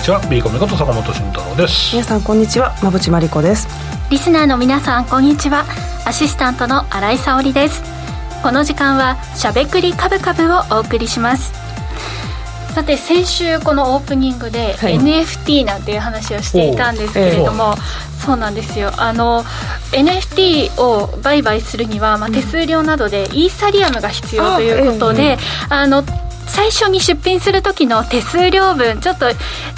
にちは。ビーコミこと坂本慎太郎です。皆さんこんにちは。馬淵真理子です。リスナーの皆さんこんにちは。アシスタントの新井沙織です。この時間はしゃべくりカブカブをお送りします。さて先週このオープニングで NFT なんていう話をしていたんですけれども、そうなんですよ。あの NFT を売買するには、まあ、手数料などでイーサリアムが必要ということで、あの最初に出品する時の手数料分ちょっと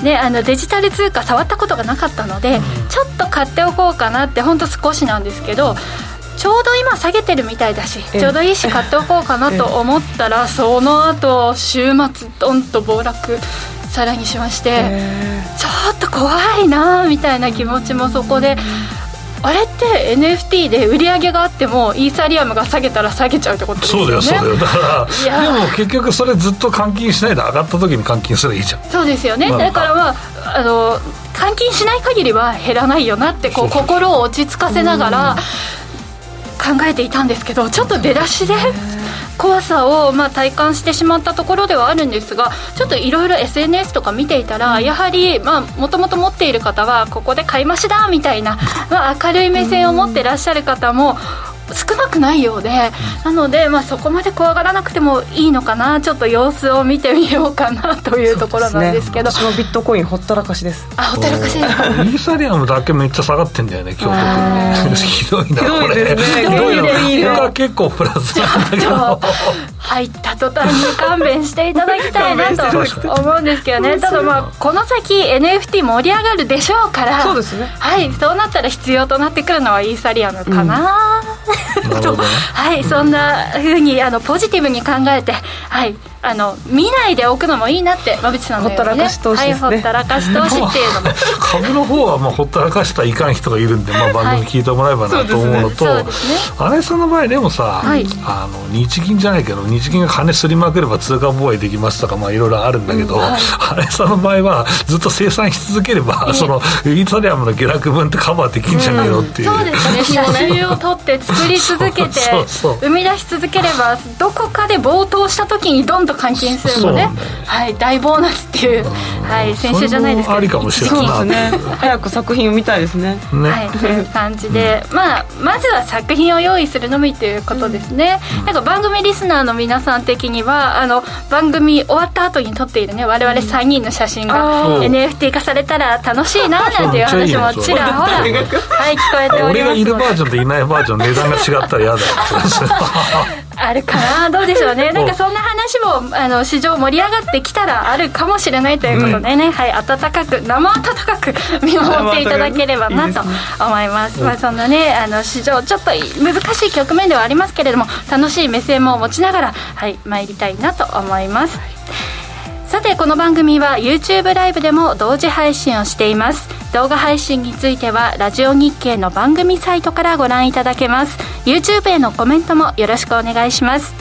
ねあのデジタル通貨触ったことがなかったので、ちょっと買っておこうかなってほんと少しなんですけどちょうど今下げてるみたいだしちょうどいいし買っておこうかなと思ったら その後週末ドンと暴落さらにしましてちょっと怖いなみたいな気持ちもそこで。あれって NFT で売り上げがあってもイーサリアムが下げたら下げちゃうってことですよね。そうだよそうだよ。だからでも結局それずっと換金しない。で上がった時に換金すればいいじゃん。そうですよね、まあ、だからまああの換金しない限りは減らないよなってこう心を落ち着かせながら考えていたんですけどちょっと出だしで怖さをまあ体感してしまったところではあるんですがちょっといろいろ SNS とか見ていたらやはりもともと持っている方はここで買い増しだみたいな、まあ、明るい目線を持ってらっしゃる方も少なくないようで、なので、まあ、そこまで怖がらなくてもいいのかな。ちょっと様子を見てみようかなというところなんですけど、ね、私もビットコインほったらかしです。あほったらかし。ですイーサリアムだけめっちゃ下がってんだよね 今日。ひどいなこれ。ひどいな他結構プラスなんだけど。入った途端に勘弁していただきたいなと思うんですけどね。ただまあこの先 NFT 盛り上がるでしょうから。そうですね。はいそうなったら必要となってくるのはイーサリアムかな、うん、と はい、そんなふうにあのポジティブに考えてはいあの見ないでおくのもいいなって馬淵さんのようにね。はい、ほったらかし投資っていうのも。株の方はまあほったらかしたらいかん人がいるんで、まあ、番組聞いてもらえばなと思うのと、はいねね、あれさんの場合でもさ、はい、あの日銀じゃないけど日銀が金すりまくれば通貨防衛できますとかまあいろいろあるんだけど、うんはい、あれさんの場合はずっと生産し続ければ、そのイーサリアムの下落分ってカバーできんじゃねえのっていう、うん、そうですね。写真を撮って作り続けて生み出し続ければどこかで暴騰した時にどんと換金するのね、はい、大ボーナスっていう、はい、先週じゃないですかありかもしれない。そうですね。早く作品を見たいですね。ね。はいという感じで、うん、まあまずは作品を用意するのみということですね、うん、なんか番組リスナーの皆さん的にはあの番組終わった後に撮っているね我々3人の写真が NFT 化されたら楽しいななんていう話もちらほらはい聞こえております。俺がいるバージョンといないバージョン値段が違ったら嫌だ。よ あるかな？どうでしょうね。なんかそんな話もあの市場盛り上がってきたらあるかもしれないということでね、うん、はい温かく生温かく見守っていただければなと思います。まあそんなねあの市場ちょっと難しい局面ではありますけれども楽しい目線も持ちながらはい参りたいなと思います、さてこの番組は YouTube ライブでも同時配信をしています。動画配信についてはラジオ日経の番組サイトからご覧いただけます。YouTube へのコメントもよろしくお願いします。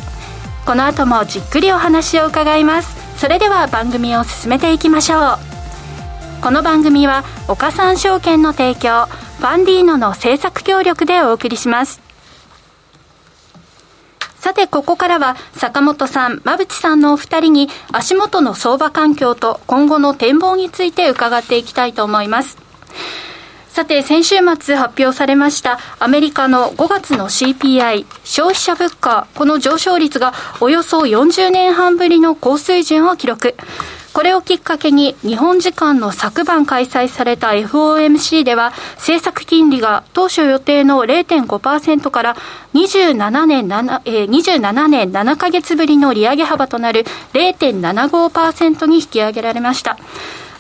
この後もじっくりお話を伺います。それでは番組を進めていきましょう。この番組は岡三証券の提供ファンディーノの制作協力でお送りします。さて、ここからは坂本さん、馬淵さんのお二人に足元の相場環境と今後の展望について伺っていきたいと思います。さて、先週末発表されましたアメリカの5月の CPI、消費者物価、この上昇率がおよそ40年半ぶりの高水準を記録。これをきっかけに日本時間の昨晩開催された FOMC では政策金利が当初予定の0.5%から27年 ,7 えー、27年7ヶ月ぶりの利上げ幅となる0.75%に引き上げられました。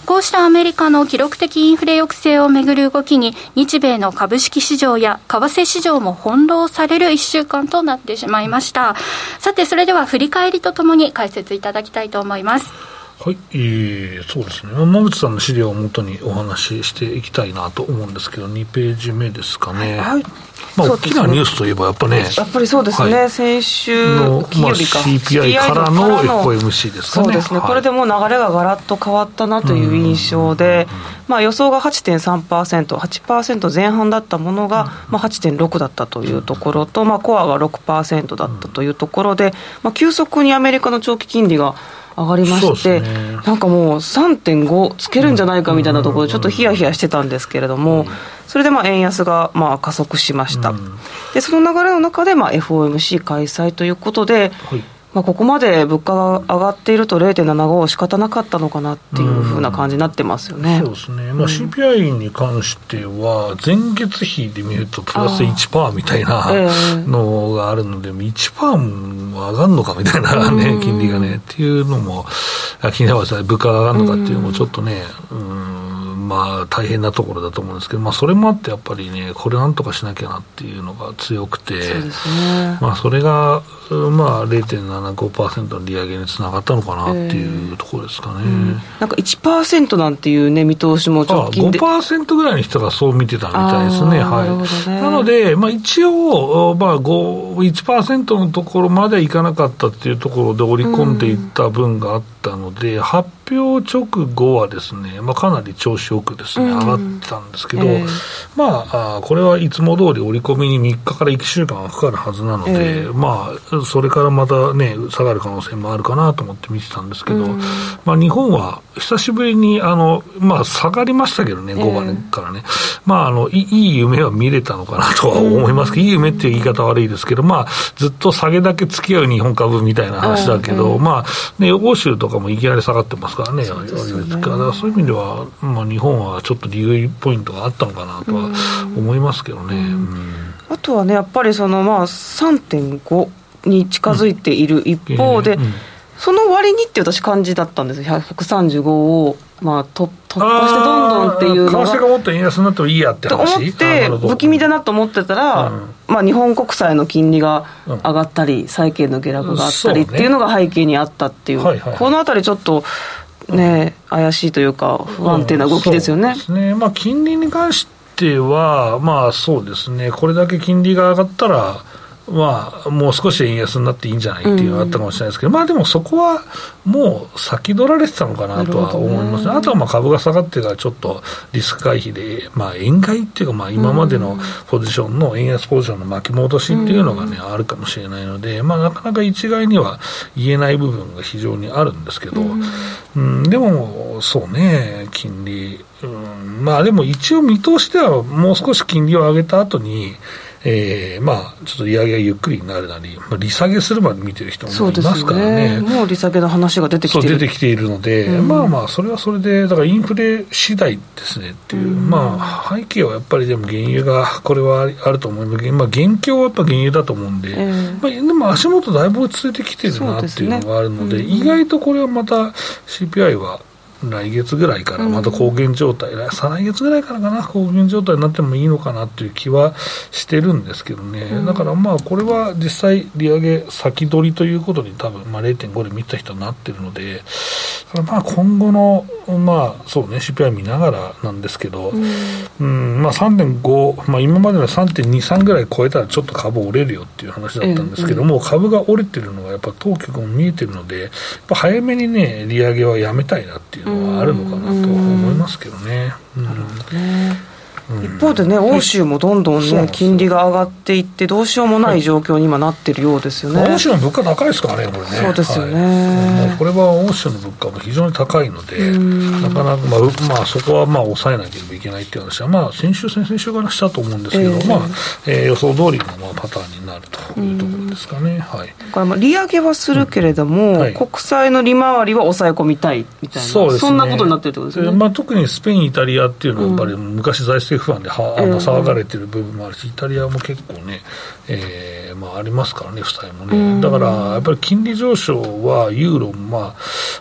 こうしたアメリカの記録的インフレ抑制をめぐる動きに、日米の株式市場や為替市場も翻弄される一週間となってしまいました。さて、それでは振り返りとともに解説いただきたいと思います。はい、えー、そうですね、馬渕さんの資料をもとにお話ししていきたいなと思うんですけど、2ページ目ですかね。はいまあ、大きなニュースといえば、やっぱね、やっぱりそうですね、はい、先週の、金曜日か、まあ、CPI からの FOMC ですかね、そうですね、はい、これでもう流れががらっと変わったなという印象で、まあ、予想が8.3%、8%前半だったものが、まあ、8.6だったというところと、まあ、コアが6%だったというところで、まあ、急速にアメリカの長期金利が上がりまして、ね、なんかもう3.5つけるんじゃないかみたいなところでちょっとヒヤヒヤしてたんですけれども、それでまあ円安がまあ加速しました、でその流れの中でまあ FOMC 開催ということで、はいまあ、ここまで物価が上がっていると0.75仕方なかったのかなっていうふうな感じになってますよね、そうですね、まあ、CPI に関しては、前月比で見るとプラス1%みたいなのがあるので、1%も上がるのかみたいなね、金利がね、っていうのも気になりますね、物価が上がるのかっていうのもちょっとね、うんまあ、大変なところだと思うんですけど、まあ、それもあってやっぱりね、これなんとかしなきゃなっていうのが強くて、そ、ね、まあ、それが、まあ、0.75%の利上げにつながったのかなっていうところですかね、えーうん、なんか1%なんていう、ね、見通しも直近で。あ5%ぐらいの人がそう見てたみたいですね、はい、なので、まあ、一応、まあ、1%のところまでいかなかったっていうところで織り込んでいった分があったので、うん、発表直後はですね、まあ、かなり調子よくですね、上がってたんですけど、えー、まあ、これはいつも通り織り込みに3日から1週間はかかるはずなので、えー、まあ、それからまたね、下がる可能性もあるかなと思って見てたんですけど、うん、まあ、日本は久しぶりに、あの、まあ、下がりましたけどね、5番からね。えー、まあ、あのい、いい夢は見れたのかなとは思いますけど、うん、いい夢っていう言い方悪いですけど、まあ、ずっと下げだけ付き合う日本株みたいな話だけど、まあ、ね、欧州とかもいきなり下がってますからね、そう、ね、そういう意味では、まあ、日本はちょっと利食いポイントがあったのかなとは思いますけどね。あとはね、やっぱりその、まあ、3.5に近づいている一方で、その割にって私感じだったんですよ、135を、まあ、突破してどんどんっていうのが。為替がもっと円安になってもいいやって話？と思って、不気味だなと思ってたら、うん、まあ、日本国債の金利が上がったり、債券の下落があったりっていうのが背景にあったっていう、このあたりちょっと。ね、怪しいというか、不安定な動きですよね。うん、ね。まあ、金利に関しては、まあそうですね、これだけ金利が上がったら、まあ、もう少し円安になっていいんじゃないっていうのがあったかもしれないですけど、うん、まあでもそこはもう先取られてたのかなとは思います、ね、あとはまあ株が下がってからちょっとリスク回避で、まあ、円買いっていうか、まあ今までのポジションの円安ポジションの巻き戻しっていうのがね、あるかもしれないので、まあなかなか一概には言えない部分が非常にあるんですけど、うん、でもそうね、金利、うん、まあでも一応見通しではもう少し金利を上げた後に、えー、まあ、ちょっと利上げがゆっくりになるなり、まあ、利下げするまで見てる人もいますからね、ね。もう利下げの話が出てきて出てきているので、うん、まあまあ、それはそれで、だからインフレ次第ですねっていう、うん、まあ、背景はやっぱりでも原油が、これはあると思います。けど、まあ、現況はやっぱ原油だと思うんで、えー、まあ、でも足元だいぶ落ち着いてきてるなっていうのがあるので、でねうん、意外とこれはまた CPI は、来月ぐらいからまた高原状態、うん、再来月ぐらいからかな、高原状態になってもいいのかなという気はしてるんですけどね、うん、だからまあ、これは実際、利上げ先取りということに、多分まあ0.5で見た人になってるので、まあ今後の、まあそうね、CPI 見ながらなんですけど、うん、うんまあ、3.5、まあ、今までの3.23ぐらい超えたら、ちょっと株折れるよっていう話だったんですけども、株が折れてるのがやっぱ当局も見えてるので、やっぱ早めにね、利上げはやめたいなっていうのはあるのかなと思いますけどね。なるほどね一方でね、欧州もどんどんね、金利が上がっていって、どうしようもない状況に今なってるようですよね。欧州の物価高いですからね、これね。そうですよね。はい、これは欧州の物価も非常に高いので、なかなか、まあ、まあ、そこはまあ抑えなければいけないっていう話は、まあ、先週、先々週からしたと思うんですけど、えー、まあ、えー、予想通りのまあパターンになるというところですかね。はい。だからまあ利上げはするけれども、うんはい、国債の利回りは抑え込みたいみたいな、そうですね、そんなことになってるってことですね。まあ、特にスペイン、イタリアっていうのは、やっぱり昔財政不安では、あの騒がれてる部分もあるし、イタリアも結構ね、えーまあ、ありますからね、負債もね、だからやっぱり金利上昇はユーロも、ま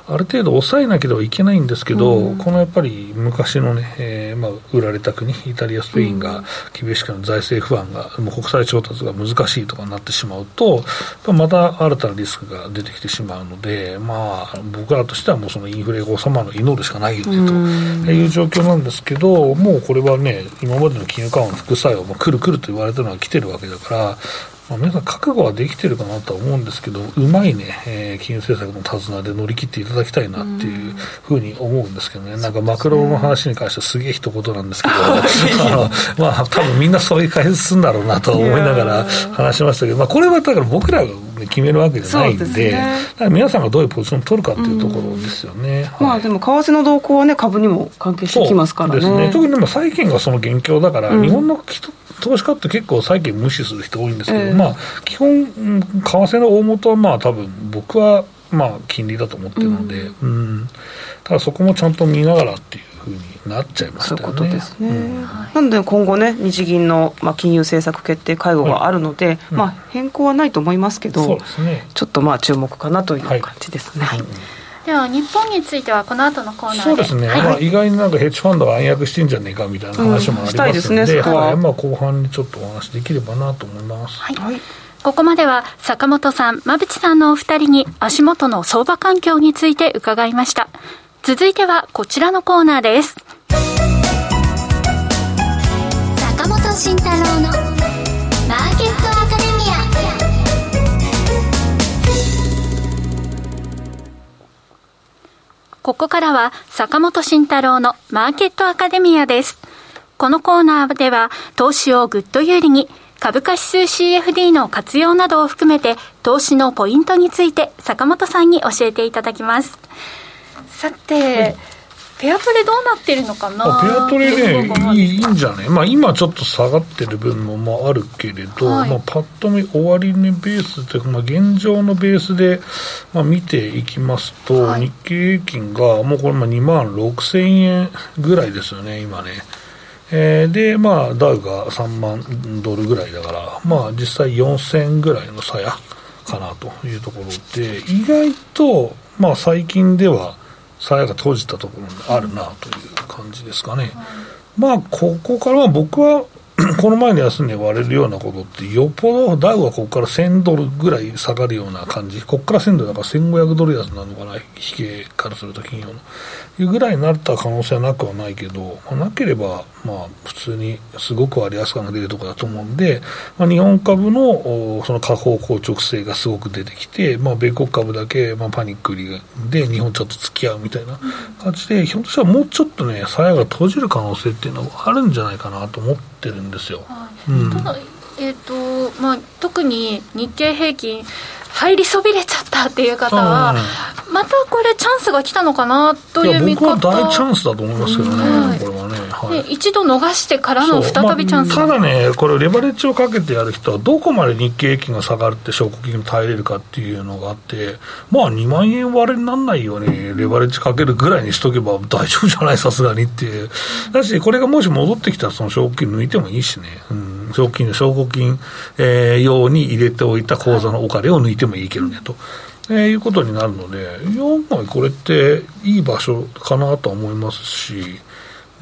あ、ある程度抑えなければいけないんですけど、このやっぱり昔のね、えーまあ、売られた国、イタリア、スペインが厳しく財政不安が、もう国債調達が難しいとかになってしまうと、また新たなリスクが出てきてしまうので、まあ、僕らとしてはもうそのインフレが収まるのを祈るしかないよねという状況なんですけど、もうこれはね、今までの金融緩和の副作用、まあ、来る来ると言われたのは来てるわけだから、まあ、皆さん覚悟はできてるかなとは思うんですけど、うまいね、えー、金融政策の手綱で乗り切っていただきたいなっていうふうに思うんですけどね、なんかマクロの話に関してはすげえ一言なんですけど、あのまあ多分みんなそういう解説するんだろうなと思いながら話しましたけど、まあこれはだから僕らがで決めるわけじゃないんで、でね、皆さんがどういうポジションを取るかっていうところですよね。はい、まあでも、為替の動向はね、株にも関係してきますからね。ですね。特にでも債券がその元凶だから、うん、日本の人投資家って結構債券無視する人多いんですけど、えー、まあ、基本、為替の大元はまあ多分僕はまあ金利だと思ってるので、うん、うん、ただそこもちゃんと見ながらっていうふうになっちゃいましたよね。そういうことですね。うん、なので今後ね日銀のまあ金融政策決定会合があるので、はい、まあ変更はないと思いますけど、そうですね、ちょっとまあ注目かなという感じですね。はい、では日本についてはこの後のコーナーで。そうですね、はい、まあ、意外になんかヘッジファンドが暗躍してんじゃねえかみたいな話もありますので,、うんでね。はい。まあ、後半にちょっとお話できればなと思います。はい、はい。ここまでは坂本さん、馬淵さんのお二人に足元の相場環境について伺いました。続いてはこちらのコーナーです。坂本慎太郎のマーケットアカデミア。ここからは坂本慎太郎のマーケットアカデミアです。このコーナーでは投資をぐっと有利に株価指数 CFD の活用などを含めて投資のポイントについて坂本さんに教えていただきます。さて、ペアトレどうなってるのかな？ペアトレねいいいいんじゃない、まあ、今ちょっと下がってる分もまああるけれど、はい、まあ、パッと見終値ベースというか、まあ、現状のベースで、まあ、見ていきますと、はい、日経平均がもうこれまあ2万6000円ぐらいですよね今ね。えー、で、まあ、ダウが3万ドルぐらいだから、まあ、実際4000ぐらいの差やかなというところで、意外と、まあ、最近では、さやが閉じたところにあるなという感じですかね。まあ、ここからは僕は この前の安値割れるようなことって、よっぽどダウはここから1000ドルぐらい下がるような感じ、ここから1000ドルだから1500ドル安なのかな、引けからすると金曜の。いうぐらいになった可能性はなくはないけど、まあ、なければ、まあ、普通にすごく割安感が出るところだと思うんで、まあ、日本株のその下方硬直性がすごく出てきて、まあ、米国株だけ、まあ、パニック売りで日本ちょっと付き合うみたいな感じで、ひょっとしたらもうちょっとね、鞘が閉じる可能性っていうのはあるんじゃないかなと思ってるんですよ。はい、うん、ただえーとまあ、特に日経平均入りそびれちゃったっていう方は、またこれチャンスが来たのかなという見方。僕は大チャンスだと思いますけどね、はい、これはね、はい、一度逃してからの再びチャンス、まあ、ただねこれレバレッジをかけてやる人はどこまで日経平均が下がるって証拠金に耐えれるかっていうのがあってまあ2万円割れにならないようにレバレッジかけるぐらいにしとけば大丈夫じゃない？さすがにっていう。だしこれがもし戻ってきたらその証拠金抜いてもいいしね、うん、証拠金の証拠金、えー、用に入れておいた口座のお金を抜いてもいいけどねと。えー、いうことになるので、いや、まあ、これっていい場所かなと思いますし、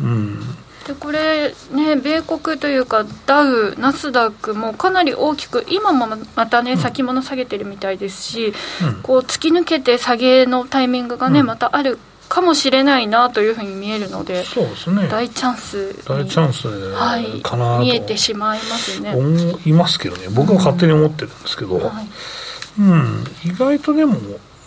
うん。でこれね、米国というか、ダウ、ナスダックもかなり大きく、今もまたね、先物下げてるみたいですし、うん、こう突き抜けて下げのタイミングがね、うん、またあるかもしれないなというふうに見えるので、そうですね、大チャンス大チャンスかなと、はい、見えてしまいますね。思いますけどね、僕は勝手に思ってるんですけど。うんはい。うん、意外とでも、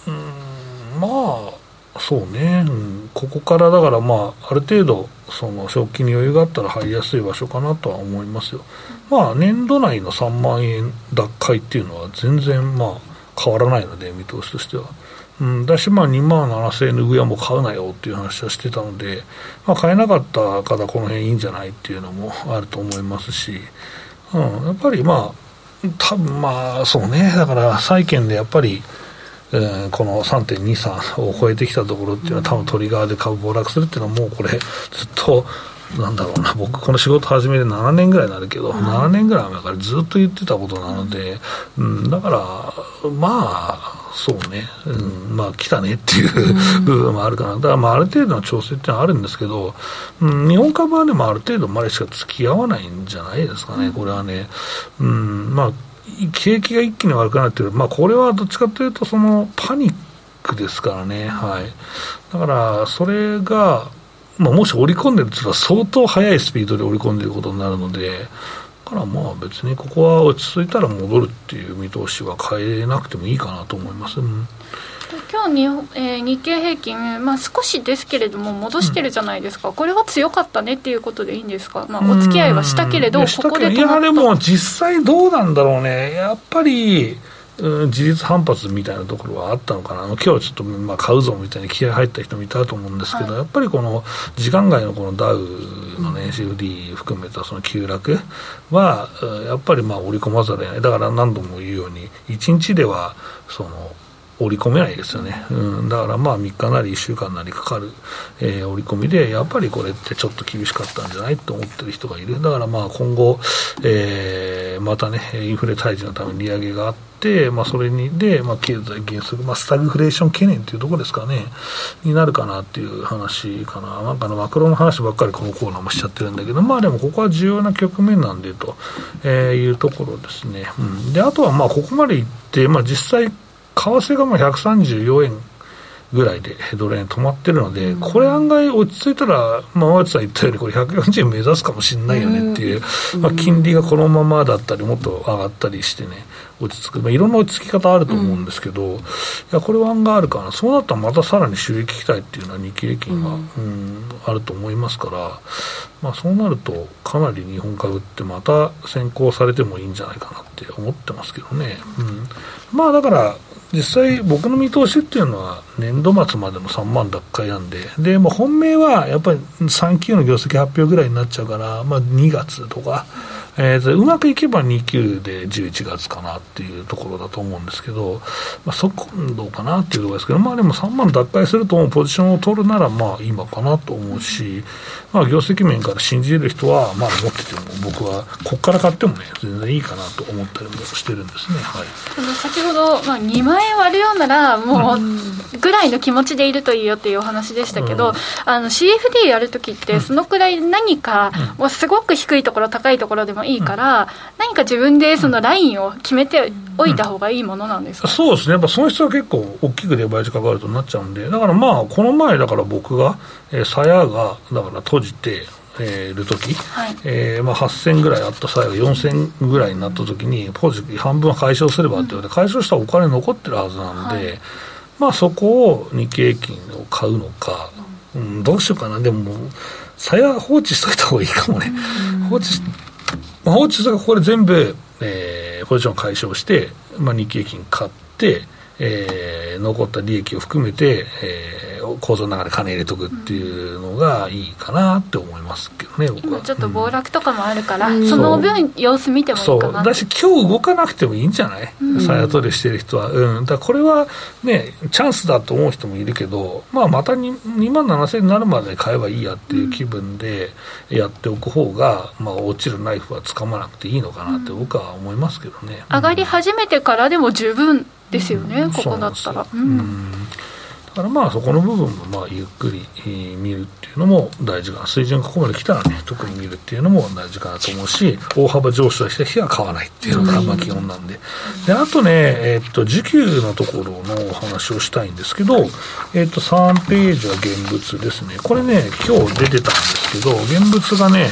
うん、まあ、そうね、うん、ここからだからまあ、ある程度、その食器に余裕があったら入りやすい場所かなとは思いますよ。まあ、年度内の3万円脱会っていうのは全然まあ、変わらないので、見通しとしては。うん、だし、まあ、2万7000円の上はもう買うなよっていう話はしてたので、まあ、買えなかった方、この辺いいんじゃないっていうのもあると思いますし、うん、やっぱりまあ、多分まあそうねだから債券でやっぱり、えー、この3.23を超えてきたところっていうのは多分トリガーで株暴落するっていうのはもうこれずっとなんだろうな。僕この仕事始めて7年ぐらいになるけど、うん、7年ぐらい前からずっと言ってたことなので、うん、だからまあそうね、うん、まあ来たねっていう部分もあるかな、だからまあある程度の調整っていうのはあるんですけど、うん、日本株はね、まあ、ある程度までしか付き合わないんじゃないですかね、これはね。うん、まあ景気が一気に悪くなってる、まあ、これはどっちかというと、そのパニックですからね、はい、だからそれが、まあ、もし織り込んでるというのは、相当速いスピードで織り込んでいることになるので、だからまあ別にここは落ち着いたら戻るっていう見通しは変えなくてもいいかなと思います。うん。今日に、えー、日経平均、まあ、少しですけれども戻してるじゃないですか、うん、これは強かったねっていうことでいいんですか、まあ、お付き合いはしたけれど、ここでいやでも実際どうなんだろうね、やっぱり事実反発みたいなところはあったのかな、今日はちょっとまあ買うぞみたいに気合入った人もいたと思うんですけど、はい、やっぱりこの時間外のこのダウのね、CFD 含めたその急落は、やっぱりまあ織り込まざるを得ない、だから何度も言うように、1日ではその織り込めないですよね、うん、だからまあ3日なり1週間なりかかる、えー、織り込みで、やっぱりこれってちょっと厳しかったんじゃないと思ってる人がいる、だからまあ今後、えー、またね、インフレ退治のために利上げがあって、まあ、それにで、まあ、経済減速、まあ、スタグフレーション懸念というところですかね、になるかなっていう話かな、なんかのマクロの話ばっかりこのコーナーもしちゃってるんだけど、まあでもここは重要な局面なんでと、えー、いうところですね。うん、であとはまあここまでいって、まあ、実際為替がまあ134円ぐらいでドル円止まってるので、これ案外落ち着いたら、まあ、和内さん言ったように、これ140円目指すかもしれないよねっていう、まあ、金利がこのままだったり、もっと上がったりしてね、落ち着く、まあ、いろんな落ち着き方あると思うんですけど、いや、これは案外あるかな、そうなったらまたさらに収益期待っていうのは日経平均は、うん、あると思いますから、まあ、そうなると、かなり日本株ってまた先行されてもいいんじゃないかなって思ってますけどね。うん、まあだから実際、僕の見通しっていうのは、年度末までも3万奪回なんで、でも本命はやっぱり3級の業績発表ぐらいになっちゃうから、まあ、2月とか、えー、うまくいけば2級で11月かなっていうところだと思うんですけど、まあ、そこどうかなっていうところですけど、まあでも3万奪回するとポジションを取るならまあ今かなと思うし、まあ業績面から信じる人はまあ持ってても僕はここから買ってもね全然いいかなと思ったりもしてるんですね。はい。先ほどまあ2万円割るようならもうぐらいの気持ちでいるといいよっていうお話でしたけど、うん、あの CFD やるときってそのくらい何かもうすごく低いところ高いところでもいいから、何か自分でそのラインを決めておいた方がいいものなんですか、うん、そうですね、やっぱ損失は結構大きくレバレッジかかるとなっちゃうんで、だからまあ、この前、だから僕が、えー、鞘がだから閉じて、えー、る時、はい、えー、まあ、8000ぐらいあった際が4000ぐらいになった時に、ポジ半分解消すればって言われて、解消したらお金残ってるはずなんで、はい、まあ、そこを日経平均を買うのか、うん、どうしようかな、でも、鞘放置しといた方がいいかもね。放置まあ、放置がここで全部、えー、ポジション解消して、まあ、日経金買って、えー、残った利益を含めて、えー、構造の中で金入れとくっていうのがいいかなって思いますけどね、僕は。今ちょっと暴落とかもあるから、うん、その分様子見てもいいかな。そう。だし今日動かなくてもいいんじゃない、うん、さや取りしてる人は、うん、だこれはねチャンスだと思う人もいるけど、まあ、また 2, 2万7000円になるまで買えばいいやっていう気分でやっておく方が、まあ、落ちるナイフはつかまなくていいのかなって僕は思いますけどね、上がり始めてからでも十分ですよね、ここだったら。うんだからまあそこの部分もまあゆっくり見るっていうのも大事かな。水準がここまで来たらね特に見るっていうのも大事かなと思うし大幅上昇した日は買わないっていうのがまあ基本なんで。であとね、えっと時給のところのお話をしたいんですけど、えっと3ページは現物ですね。これね今日出てたんですけど現物がね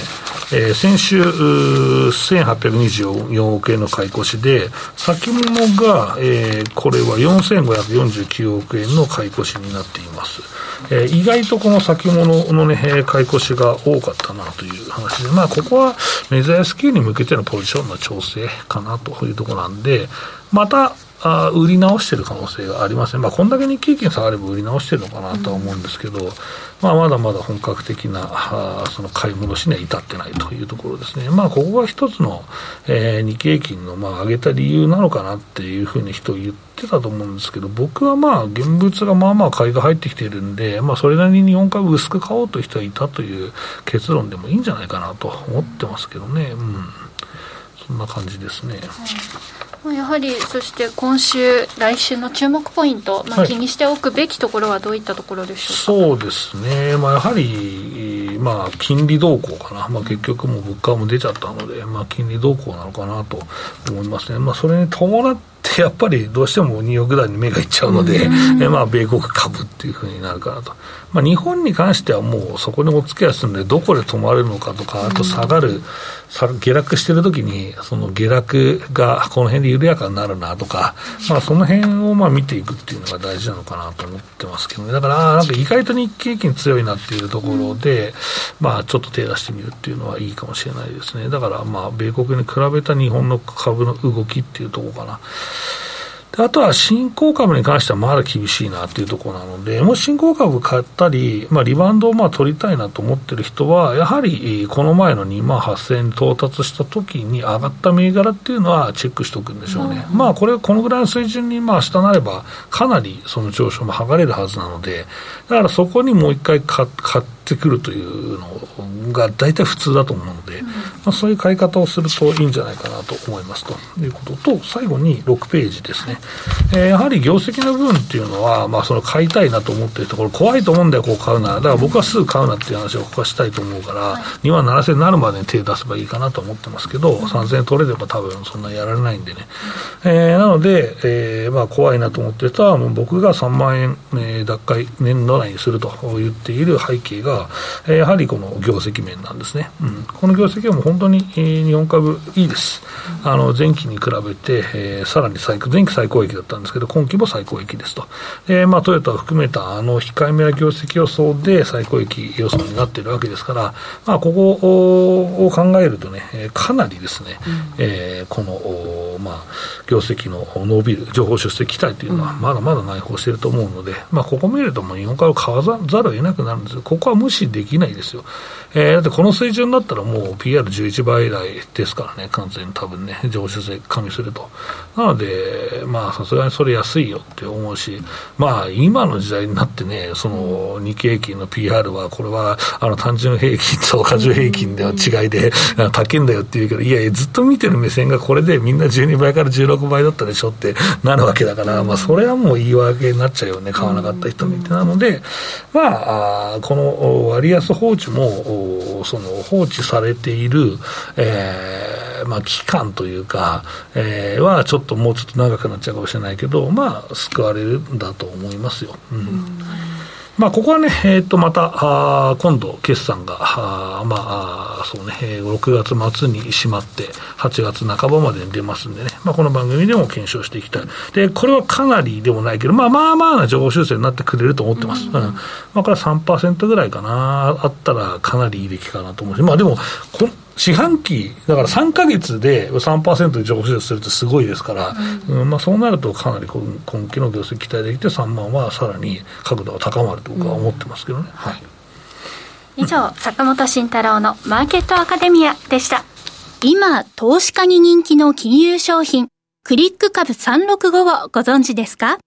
えー、先週、1824億円の買い越しで、先物が、えー、これは4549億円の買い越しになっています。えー、意外とこの先物のね、買い越しが多かったなという話で、まあ、ここはメジャー S q に向けてのポジションの調整かなというところなんで、また、あ売り直してる可能性がありません、まあ、こんだけ日経金下がれば売り直してるのかなとは思うんですけど、うん、まあ、まだまだ本格的なその買い戻しには至ってないというところですね、まあ、ここが一つの、えー、日経金のまあ上げた理由なのかなっていうふうに人言ってたと思うんですけど、僕はまあ現物がまあまあ買いが入ってきてるんで、まあ、それなりに日本株薄く買おうという人はいたという結論でもいいんじゃないかなと思ってますけどね、うん、そんな感じですね。うんやはりそして今週、来週の注目ポイント、まあ、気にしておくべきところはどういったところでしょうそうですね、まあ、やはり、まあ、金利動向かな、まあ、結局も物価も出ちゃったので、まあ、金利動向なのかなと思いますね、まあ、それに伴ってやっぱりどうしてもニューヨークダウに目がいっちゃうので、えまあ、米国株っていうふうになるかなと。まあ、日本に関してはもうそこにお付き合いするので、どこで止まれるのかとか、あと下がる、下落してるときに、その下落がこの辺で緩やかになるなとか、まあ、その辺をまあ見ていくっていうのが大事なのかなと思ってますけどね、だから、なんか意外と日経金強いなっていうところで、まあ、ちょっと手出してみるっていうのはいいかもしれないですね。だから、まあ、米国に比べた日本の株の動きっていうところかな。であとは新興株に関してはまだ厳しいなっていうところなので、もし新興株買ったり、まあ、リバウンドをまあ取りたいなと思ってる人は、やはりこの前の2万8000円に到達した時に上がった銘柄っていうのはチェックしておくんでしょうね。うん、まあこれ、このぐらいの水準にまあ下なれば、かなりその上昇も剥がれるはずなので、だからそこにもう一回買ってくるというのが大体普通だと思うので、うん、まあ、そういう買い方をするといいんじゃないかなと思いますと。いうことと、最後に6ページですね。えー、やはり業績の部分っていうのは、まあ、その買いたいなと思ってるところ、怖いと思うんだよ、こう買うなら、だから僕はすぐ買うなっていう話をここはしたいと思うから、はい、2万7000円になるまでに手出せばいいかなと思ってますけど、3000円取れれば多分そんなやられないんでね。えー、なので、えーまあ、怖いなと思ってる人は、もう僕が3万円、えー、脱会年度内にすると言っている背景が、えー、やはりこの業績面なんですね。うん、この業績はもう本当に、えー、日本株いいです。あの前期に比べて、えー、さらに最前期最高益だったんですけど、今期も最高益ですと。えー、まあ、トヨタを含めたあの控えめな業績予想で最高益予想になっているわけですから、まあ、ここを考えるとね、かなりですね、うん、えー、この、まあ、業績の伸びる、情報出席期待というのは、まだまだ内包していると思うので、まあ、ここ見ると、もう日本株買わざるを得なくなるんですよ。ここは無視できないですよ。えー、だってこの水準だったらもう PR11 倍台ですからね、完全に多分ね、上昇性加味すると。なので、まあさすがにそれ安いよって思うし、まあ今の時代になってね、その日経平均の PR は、これはあの単純平均と過重平均では違いで、高いんだよっていうけど、いやいや、ずっと見てる目線がこれでみんな12倍から16倍だったでしょってなるわけだから、まあそれはもう言い訳になっちゃうよね、買わなかった人見て。なので、まあ、この割安放置も、その放置されている、えーまあ、期間というか、えー、はちょっともうちょっと長くなっちゃうかもしれないけど、まあ、救われるんだと思いますよ。うん、うんまあ、ここはね、えー、とまたあ今度、決算があ、まあそうね、6月末に閉まって、8月半ばまでに出ますんでね、まあ、この番組でも検証していきたい、でこれはかなりでもないけど、まあ、まあまあな情報修正になってくれると思ってます、うん、うん、まあ、これは3%ぐらいかな、あったらかなりいい出来かなと思うし、まあ、でもこ、四半期、だから3か月で3%で上昇するってすごいですから、うん、うん、まあ、そうなるとかなり今期の業績期待できて、3万はさらに角度が高まると僕は思ってますけどね。うん、はい以上、坂本慎太郎のマーケットアカデミアでした。今、投資家に人気の金融商品、クリック株365をご存知ですか？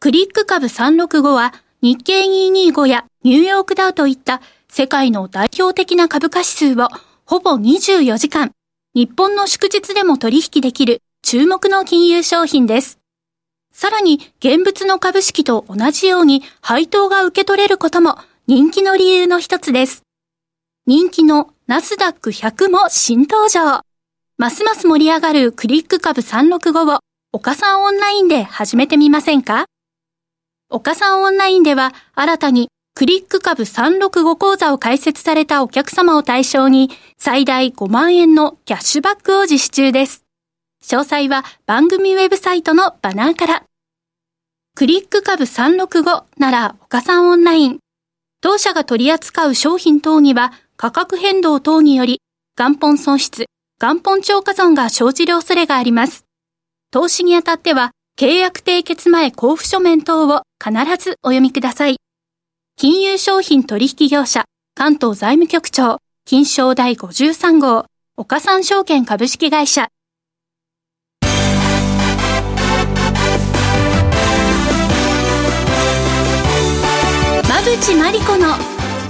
クリック株365は日経225やニューヨークダウといった世界の代表的な株価指数をほぼ24時間、日本の祝日でも取引できる注目の金融商品です。さらに、現物の株式と同じように配当が受け取れることも人気の理由の一つです。人気のナスダック100も新登場。ますます盛り上がるクリック株365を岡さんオンラインで始めてみませんか？岡さんオンラインでは新たにクリック株365講座を開設されたお客様を対象に最大5万円のキャッシュバックを実施中です。詳細は番組ウェブサイトのバナーから。クリック株365なら岡さんオンライン。当社が取り扱う商品等には価格変動等により元本損失、元本超過損が生じる恐れがあります。投資にあたっては契約締結前交付書面等を必ずお読みください。金融商品取引業者、関東財務局長、金賞第53号、岡三証券株式会社。馬淵真理子の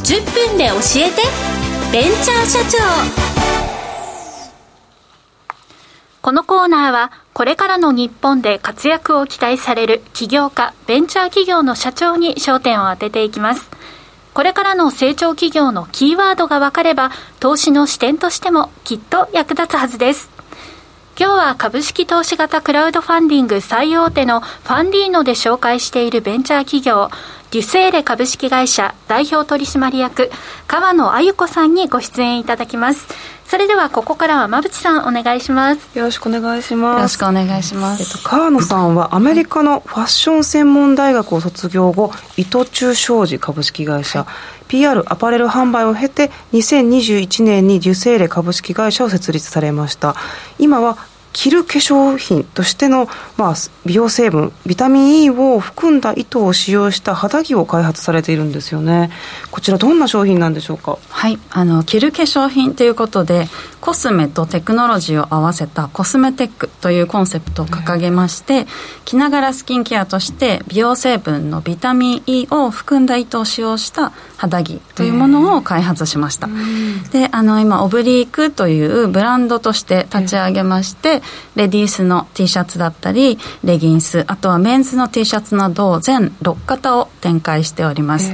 10分で教えて、ベンチャー社長。このコーナーは、これからの日本で活躍を期待される起業家、ベンチャー企業の社長に焦点を当てていきます。これからの成長企業のキーワードが分かれば、投資の視点としてもきっと役立つはずです。今日は株式投資型クラウドファンディング最大手のファンディーノで紹介しているベンチャー企業、デュセーレ株式会社代表取締役、川野あゆ子さんにご出演いただきます。それではここからは馬淵さんお願いします。よろしくお願いします。よろしくお願いします、えっと、川野さんはアメリカのファッション専門大学を卒業後伊藤忠商事株式会社、はい、PR アパレル販売を経て2021年にデュセーレ株式会社を設立されました。今は着る化粧品としての、まあ、美容成分ビタミン E を含んだ糸を使用した肌着を開発されているんですよね。こちらどんな商品なんでしょうか？はい。あの着る化粧品ということでコスメとテクノロジーを合わせたコスメテックというコンセプトを掲げまして、着ながらスキンケアとして美容成分のビタミン E を含んだ糸を使用した肌着というものを開発しました、であの今オブリークというブランドとして立ち上げまして、レディースの T シャツだったりレギンスあとはメンズの T シャツなど全6型を展開しております。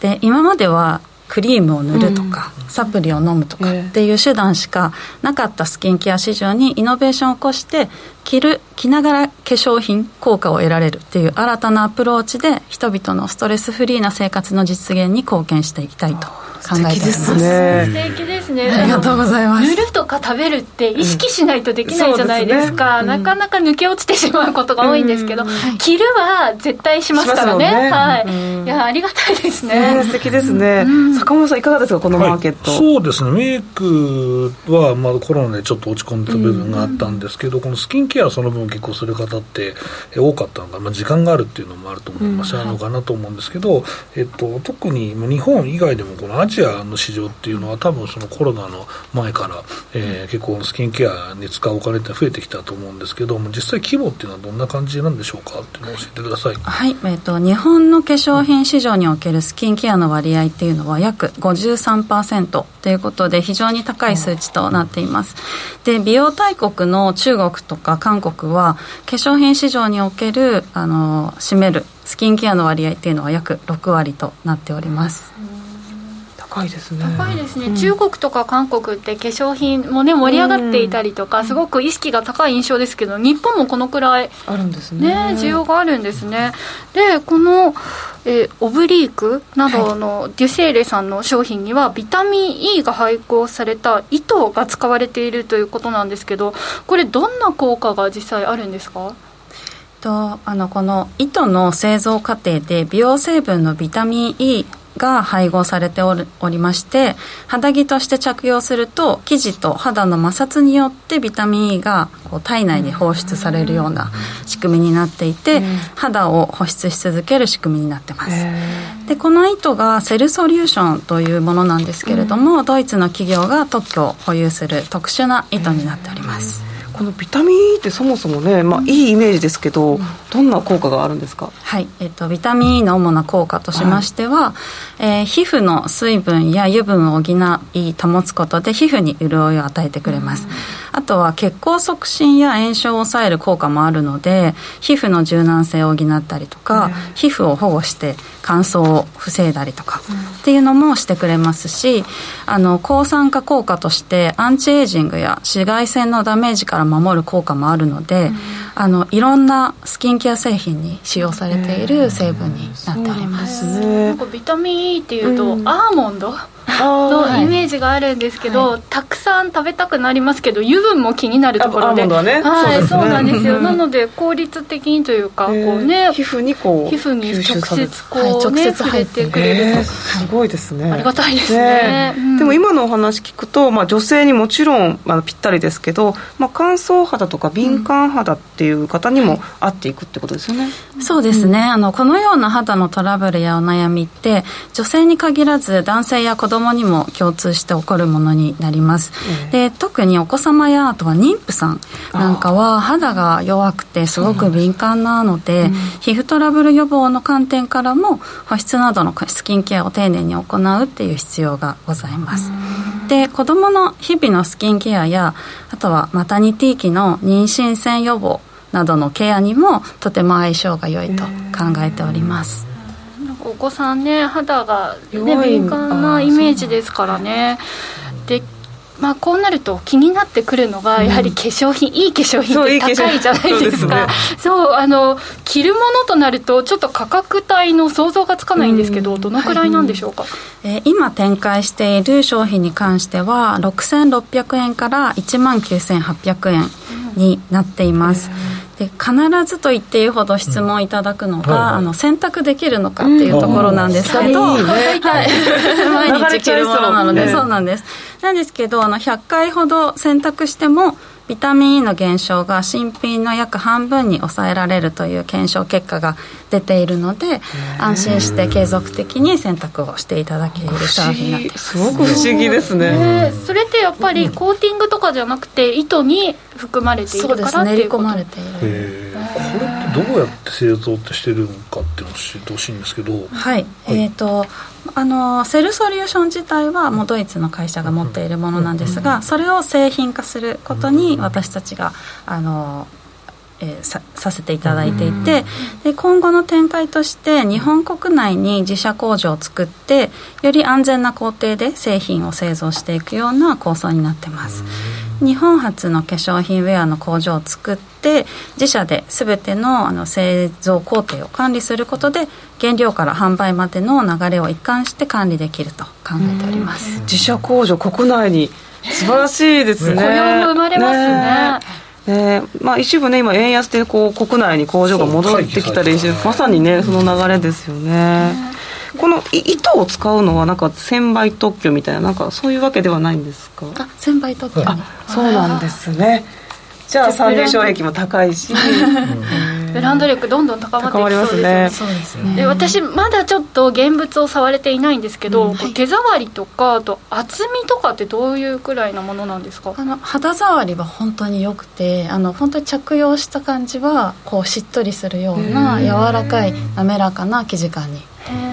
で今まではクリームを塗るとか、うん、サプリを飲むとかっていう手段しかなかったスキンケア市場にイノベーションを起こして着る着ながら化粧品効果を得られるっていう新たなアプローチで人々のストレスフリーな生活の実現に貢献していきたいと考えております。ね。素敵ですね。ありがとうございます。塗るとか食べるって意識しないとできないじゃないですか、うん。すね、なかなか抜け落ちてしまうことが多いんですけど、うん、着るは絶対しますからね、ね、はい、いやありがたいですね、ね、素敵ですね、坂本さんいかがですかこのマーケット、はい、そうですね。メイクはまあコロナでちょっと落ち込んだ部分があったんですけど、このスキンケアその分結構する方って多かったのが、まあ、時間があるっていうのもあると思います。あるのかなと思うんですけど、えっと、特に日本以外でもこのアジアの市場っていうのは多分そのコロナの前から、えー、結構スキンケアに使うお金って増えてきたと思うんですけども実際規模っていうのはどんな感じなんでしょうか？っていうのを教えてください。はい、えーと、日本の化粧品市場におけるスキンケアの割合っていうのは約53%ということで非常に高い数値となっています。で美容大国の中国とか韓国は化粧品市場におけるあの占めるスキンケアの割合っていうのは約6割となっております、うん高いですね。高いですね、うん、中国とか韓国って化粧品もね盛り上がっていたりとか、うん、すごく意識が高い印象ですけど日本もこのくらいあるんですね。ね需要があるんですね。でこの、えー、オブリークなどのデュセーレさんの商品には、ビタミン E が配合された糸が使われているということなんですけどこれどんな効果が実際あるんですか？とあのこの糸の製造過程で美容成分のビタミン E が配合されておりまして肌着として着用すると生地と肌の摩擦によってビタミン E がこう体内に放出されるような仕組みになっていて、肌を保湿し続ける仕組みになってます、でこの糸がセルソリューションというものなんですけれども、ドイツの企業が特許を保有する特殊な糸になっております、このビタミン E ってそもそもね、まあ、いいイメージですけど、どんな効果があるんですか？はい、えっと、ビタミン E の主な効果としましては、はい、えー、皮膚の水分や油分を補い保つことで皮膚に潤いを与えてくれます、あとは血行促進や炎症を抑える効果もあるので皮膚の柔軟性を補ったりとか、皮膚を保護して乾燥を防いだりとか、っていうのもしてくれますしあの抗酸化効果としてアンチエイジングや紫外線のダメージから守る効果もあるので、うん、あのいろんなスキンケア製品に使用されている成分になっております。なんかビタミン E っていうと、うん、アーモンド？のイメージがあるんですけど、はい、たくさん食べたくなりますけど油分も気になるところで、ね、はい、そうなんですよ、なので効率的にというか、こうね皮膚にこう皮膚に直接こう、ね、はい、直接入ってくれると、すごいですね。ありがたいですね、でも今のお話聞くと、まあ、女性にもちろん、まあ、ぴったりですけど、まあ、乾燥肌とか敏感肌っていう方にも合っていくってことですよね、うん、そうですね、あのこのような肌のトラブルやお悩みって女性に限らず男性や子供にも共通して起こるものになります、うん、で特にお子様やあとは妊婦さんなんかは肌が弱くてすごく敏感なので、うん、皮膚トラブル予防の観点からも保湿などのスキンケアを丁寧に行うっていう必要がございます、うん、で子どもの日々のスキンケアやあとはマタニティ期の妊娠線予防などのケアにもとても相性が良いと考えております、お子さんね肌が、ね、敏感なイメージですからね。でまあ、こうなると気になってくるのがやはり化粧品、うん、いい化粧品って高いじゃないですか。そう、ね、あの着るものとなるとちょっと価格帯の想像がつかないんですけど、うん、どのくらいなんでしょうか、はい、えー、今展開している商品に関しては6600円から1万9800円になっています、うんで必ずと言っていいほど質問いただくのが、うんはいはい、あの選択できるのかっていうところなんですけど、うん、はい、毎日着るものなので、そうなんです。なんですけどあの100回ほど選択してもビタミン E の減少が新品の約半分に抑えられるという検証結果が出ているので安心して継続的に選択をしていただける商品になってます。すごく不思議ですね。それってやっぱりコーティングとかじゃなくて糸に含まれているからそうです。練り込まれている。これってどうやって製造ってしてるのかっていうのを知ってほしいんですけど。はい、はい、えっ、ー、とあのセルソリューション自体はもうドイツの会社が持っているものなんですがそれを製品化することに私たちがあのえー、ささせていただいていてで今後の展開として日本国内に自社工場を作ってより安全な工程で製品を製造していくような構想になってます。日本初の化粧品ウェアの工場を作って自社で全てのあの製造工程を管理することで原料から販売までの流れを一貫して管理できると考えております。自社工場国内に。素晴らしいですね。雇用も生まれますね。ねねまあ、一部ね、今、円安でこう国内に工場が戻ってきたりして、まさにね、その流れですよね。この糸を使うのは、なんか専売特許みたいな、なんかそういうわけではないんですか？あ専売特許そうなんですね。じゃあ、参入障壁も高いし。ブランド力どんどん高まっていきそうですよね。ですね。で私まだちょっと現物を触れていないんですけど、うん。はい、手触りとかあと厚みとかってどういうくらいなものなんですか？あの肌触りは本当に良くてあの本当に着用した感じはこうしっとりするような柔らかい滑らかな生地感に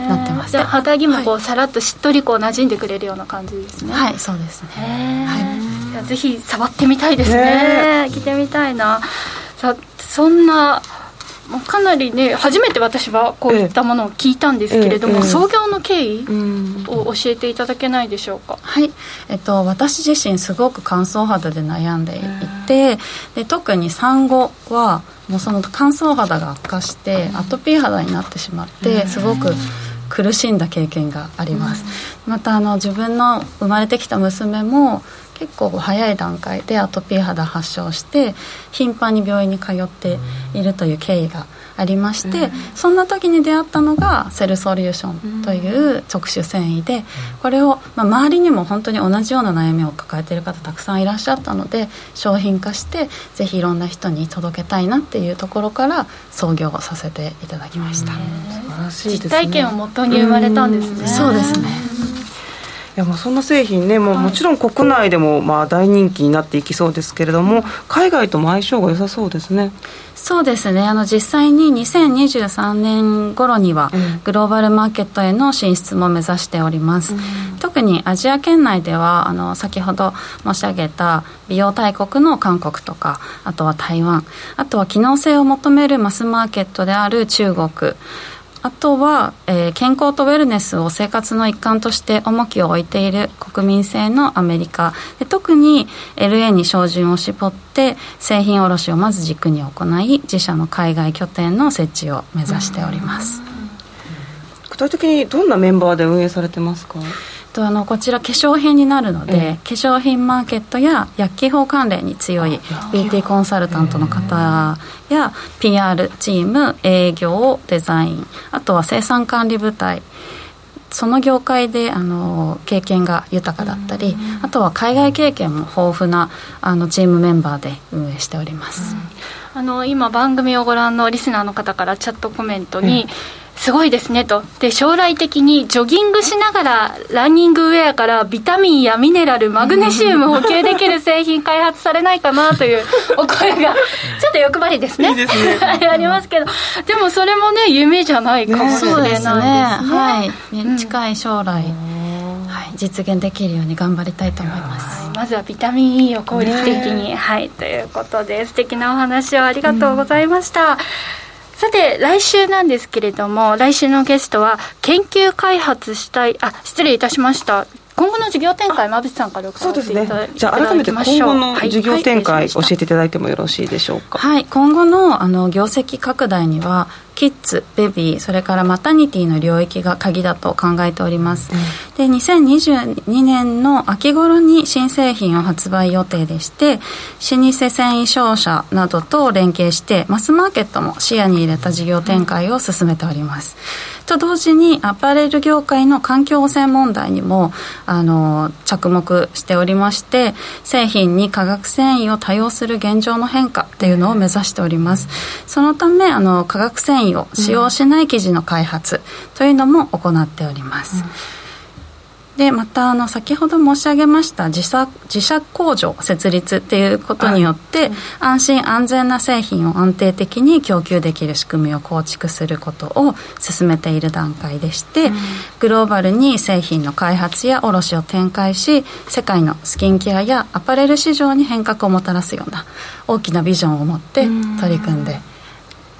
なってますじゃあ肌着もこう、はい、さらっとしっとりこう馴染んでくれるような感じですね。はいそうですね。はい。ぜひ触ってみたいですね。着てみたいな。さそんなかなりね初めて私はこういったものを聞いたんですけれども、えええ、創業の経緯を教えていただけないでしょうか、はい、えっと、私自身すごく乾燥肌で悩んでいて、で特に産後はもうその乾燥肌が悪化してアトピー肌になってしまってすごく苦しんだ経験があります、またあの自分の生まれてきた娘も結構早い段階でアトピー肌発症して頻繁に病院に通っているという経緯がありまして、うん、そんな時に出会ったのがセルソリューションという特殊繊維で、これを、まあ、周りにも本当に同じような悩みを抱えている方たくさんいらっしゃったので商品化してぜひいろんな人に届けたいなっていうところから創業させていただきました、実体験をもとに生まれたんですね。そうですね。いやもうそんな製品ねもうもちろん国内でもまあ大人気になっていきそうですけれども海外とも相性が良さそうですね。そうですね。あの実際に2023年頃にはグローバルマーケットへの進出も目指しております、うん、特にアジア圏内ではあの先ほど申し上げた美容大国の韓国とかあとは台湾。あとは機能性を求めるマスマーケットである中国あとは、えー、健康とウェルネスを生活の一環として重きを置いている国民性のアメリカ。で特に LA に照準を絞って製品卸をまず軸に行い自社の海外拠点の設置を目指しております。具体的にどんなメンバーで運営されてますか？とあのこちら化粧品になるので、え化粧品マーケットや薬機法関連に強い BT コンサルタントの方や PR チーム営業デザイン。あとは生産管理部隊。その業界であの経験が豊かだったりあとは海外経験も豊富なあのチームメンバーで運営しております。あの今番組をご覧のリスナーの方からチャットコメントに、すごいですねと。で将来的にジョギングしながらランニングウェアからビタミンやミネラルマグネシウム補給できる製品開発されないかなという お声がちょっと欲張りですね。いいですね。ありますけど。でもそれもね夢じゃないかもしれないですね、ね、はい、近い将来、はい、実現できるように頑張りたいと思います。まずはビタミン E を効率的に、はい。ということで素敵なお話をありがとうございました、うんさて、来週なんですけれども、来週のゲストは、研究開発したい、あ、失礼いたしました。今後の事業展開、馬渕さんから伺っていただきましょう。じゃあ、改めて今後の事業展開、教えていただいてもよろしいでしょうか？はい、今後のあの業績拡大には、キッズ、ベビー、それからマタニティの領域が鍵だと考えております。うん、で2022年の秋頃に新製品を発売予定でして老舗繊維商社などと連携してマスマーケットも視野に入れた事業展開を進めております、と同時にアパレル業界の環境汚染問題にもあの着目しておりまして製品に化学繊維を多用する現状の変化っていうのを目指しております。そのためあの化学繊維を使用しない生地の開発というのも行っております、うんでまたあの先ほど申し上げました自社自社工場設立っていうことによって、はい、安心安全な製品を安定的に供給できる仕組みを構築することを進めている段階でして、うん、グローバルに製品の開発や卸を展開し世界のスキンケアやアパレル市場に変革をもたらすような大きなビジョンを持って取り組んで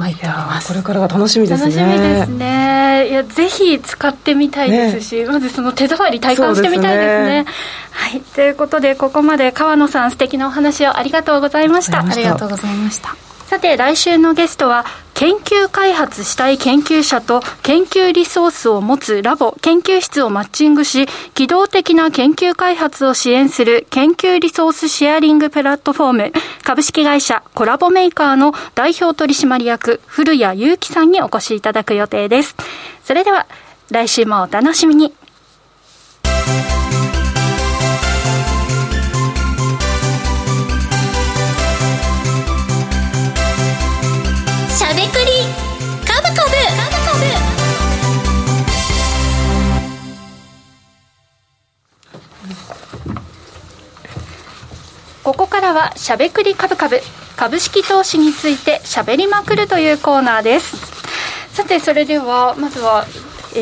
参っております。これからが楽しみですね。楽しみですね。いやぜひ使ってみたいですし、ね、まずその手触り体感してみたいですね、ね、はい。ということでここまで川野さん素敵なお話をありがとうございました。ありがとうございましたさて来週のゲストは研究開発したい研究者と研究リソースを持つラボ、研究室をマッチングし、機動的な研究開発を支援する研究リソースシェアリングプラットフォーム、株式会社コラボメーカーの代表取締役、古谷祐樹さんにお越しいただく予定です。それでは、来週もお楽しみに。ここからはしゃべくり株株株式投資についてしゃべりまくるというコーナーです。さてそれではまずは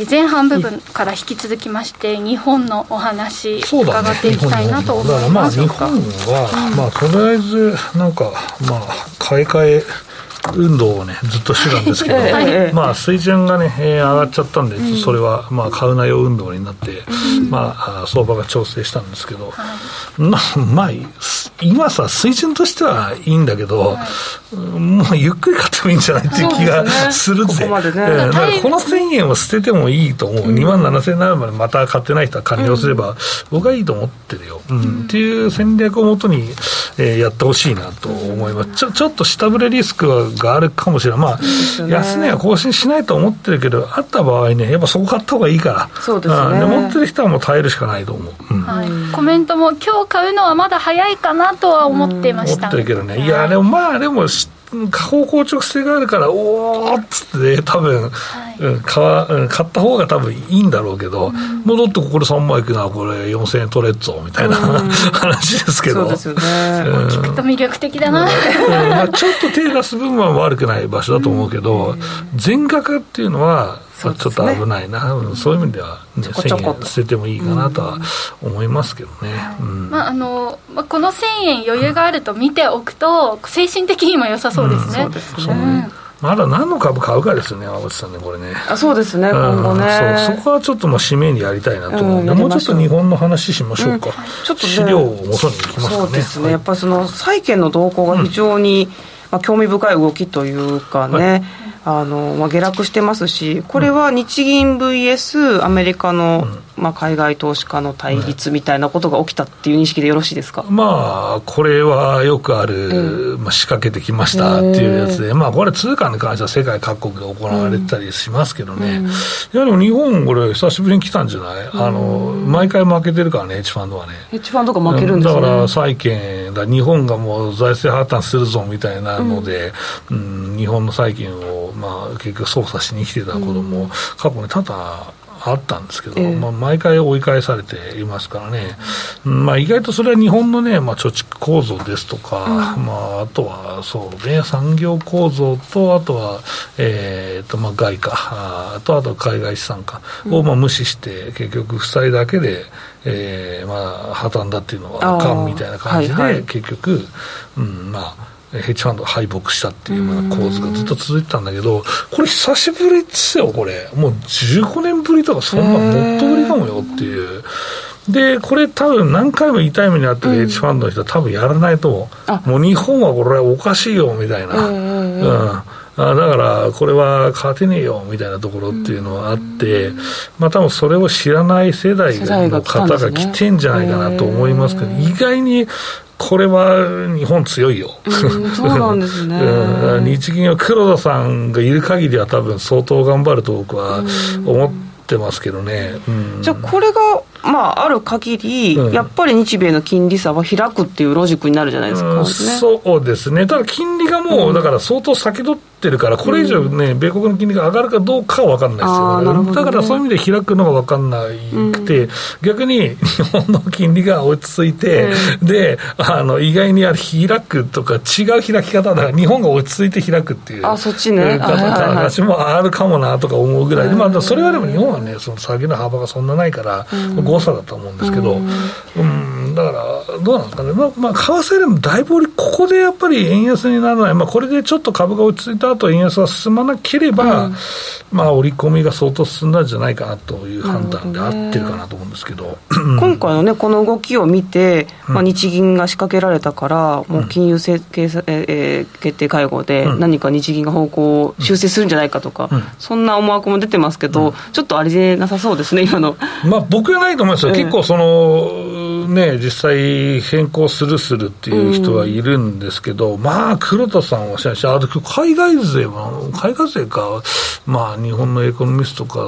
前半部分から引き続きまして、日本のお話伺っていきたいなと思います、ね、日本は、まあとりあえずなんかまあ買い替え運動をねずっとしてたんですけど、まあ水準がね、えー、上がっちゃったんで、それはまあ買うなよ運動になって、まあ相場が調整したんですけど、まあまあ今さ水準としてはいいんだけど、もうゆっくり買ってもいいんじゃないっていう気がするんで、ね、ここまでね、だからこの1000円を捨ててもいいと思う、2万7000円になるまでまた買ってない人は完了すれば、僕はいいと思ってるよ、うん。っていう戦略をもとに、えー、やってほしいなと思います、ちょちょっと下振れリスクはがあるかもしれない、まあ、安値は更新しないと思ってるけど、あった場合ね、やっぱそこ買った方がいいから、そうですね、持ってる人はもう耐えるしかないと思う、うん。はい、コメントも、今日買うのはまだ早いかなとは思ってました、思ってるけどね、いや、でもまあ、でも、下方硬直性があるから、おーっつって、多分、はい、うん、買買った方が多分いいんだろうけど、うん、もうだってこれ3枚いくな、これ4000円取れっぞみたいな、うん、話ですけど、そうですよね、うん、聞くと魅力的だな、うん。まあ、ちょっと手出す分は悪くない場所だと思うけど、全額っていうのは、ちょっと危ないな、そう、ね,、そういう意味では、ね、ちょこちょこ捨ててもいいかなとは思いますけどね。まああのまあ、この1000円余裕があると見ておくと、精神的にも良さそうですね。そうですね。まだ何の株買うかですよね、青内さんね、これね。あそうですね、今後ね。そうそこはちょっとまあ締めにやりたいなと思う。で、もうちょっと日本の話しましょうか。ちょっと、資料をもとにいきますかね。そうですね、やっぱりその債券の動向が非常に、まあ、興味深い動きというかね、あのまあ、下落してますし、これは日銀 VS アメリカの、まあ、海外投資家の対立みたいなことが起きたっていう認識でよろしいですか、まあ、これはよくある、まあ、仕掛けてきましたっていうやつで、まあ、これ、通貨に関しては世界各国で行われてたりしますけどね、いやでも日本、これ、久しぶりに来たんじゃない？あの毎回負けてるからね、ヘッジファンドはね。ヘッジファンドが負けるんですね。だから債券だ、日本がもう財政破綻するぞみたいなので、うん、日本の債券を、まあ、結局操作しに来てたことも、過去に多々あったんですけど、えー、まあ、毎回追い返されていますからね、まあ、意外とそれは日本のね、まあ、貯蓄構造ですとか、うん、まあ、あとはそうね、産業構造と、あとは、えーとまあ、外貨あと、あと海外資産家をまあ無視して、結局、負債だけで、えーまあ、破綻だっていうのはあかんみたいな感じで、はいはい、結局、うんまあ、ヘッジファンド敗北したっていうような構図がずっと続いてたんだけど、これ久しぶりですよ、これ。もう15年ぶりとか、そんなもっとぶりかもよっていう。で、これ多分何回も痛い目にあってるヘッジファンドの人は多分やらないと、うん、もう日本はこれはおかしいよみたいな。うんあだからこれは勝てねえよみたいなところっていうのはあって、まあ多分それを知らない世代の方が来てんじゃないかなと思いますけど、意外にこれは日本強いよ。そうなんですね。日銀は黒田さんがいる限りは多分相当頑張ると僕は思ってますけどね。じゃあこれがまあ、ある限り、うん、やっぱり日米の金利差は開くっていうロジックになるじゃないですか、うん、そうですね、ただ金利がもう、だから相当先取ってるから、これ以上ね、米国の金利が上がるかどうかは分かんないですよ、ね、だからそういう意味で開くのが分かんなくて、逆に日本の金利が落ち着いて、であの意外にあ開くとか、違う開き方だから、日本が落ち着いて開くっていう、あそっちね、話もあるかもなとか思うぐらいで、まあ、それはでも日本はね、その下げの幅がそんなないから、誤差だと思うんですけど、うん、だから、どうなんですかね、まあ、まあ、為替でもだいぶここでやっぱり円安にならない、まあ、これでちょっと株が落ち着いた後円安が進まなければ、うん、まあ、織り込みが相当進んだんじゃないかなという判断で合ってるかなと思うんですけど、ね、今回のね、この動きを見て、まあ、日銀が仕掛けられたから、もう金融政策、えー、決定会合で何か日銀が方向を修正するんじゃないかとか、そんな思惑も出てますけど、ちょっとありえなさそうですね、今の。まあ、僕はないと思いますよ、結構その、ね、実際変更するするっていう人はいるんですけど、うん、まあ、黒田さんはしないし、あと海外税も、海外税か、まあ、日本のエコノミストか、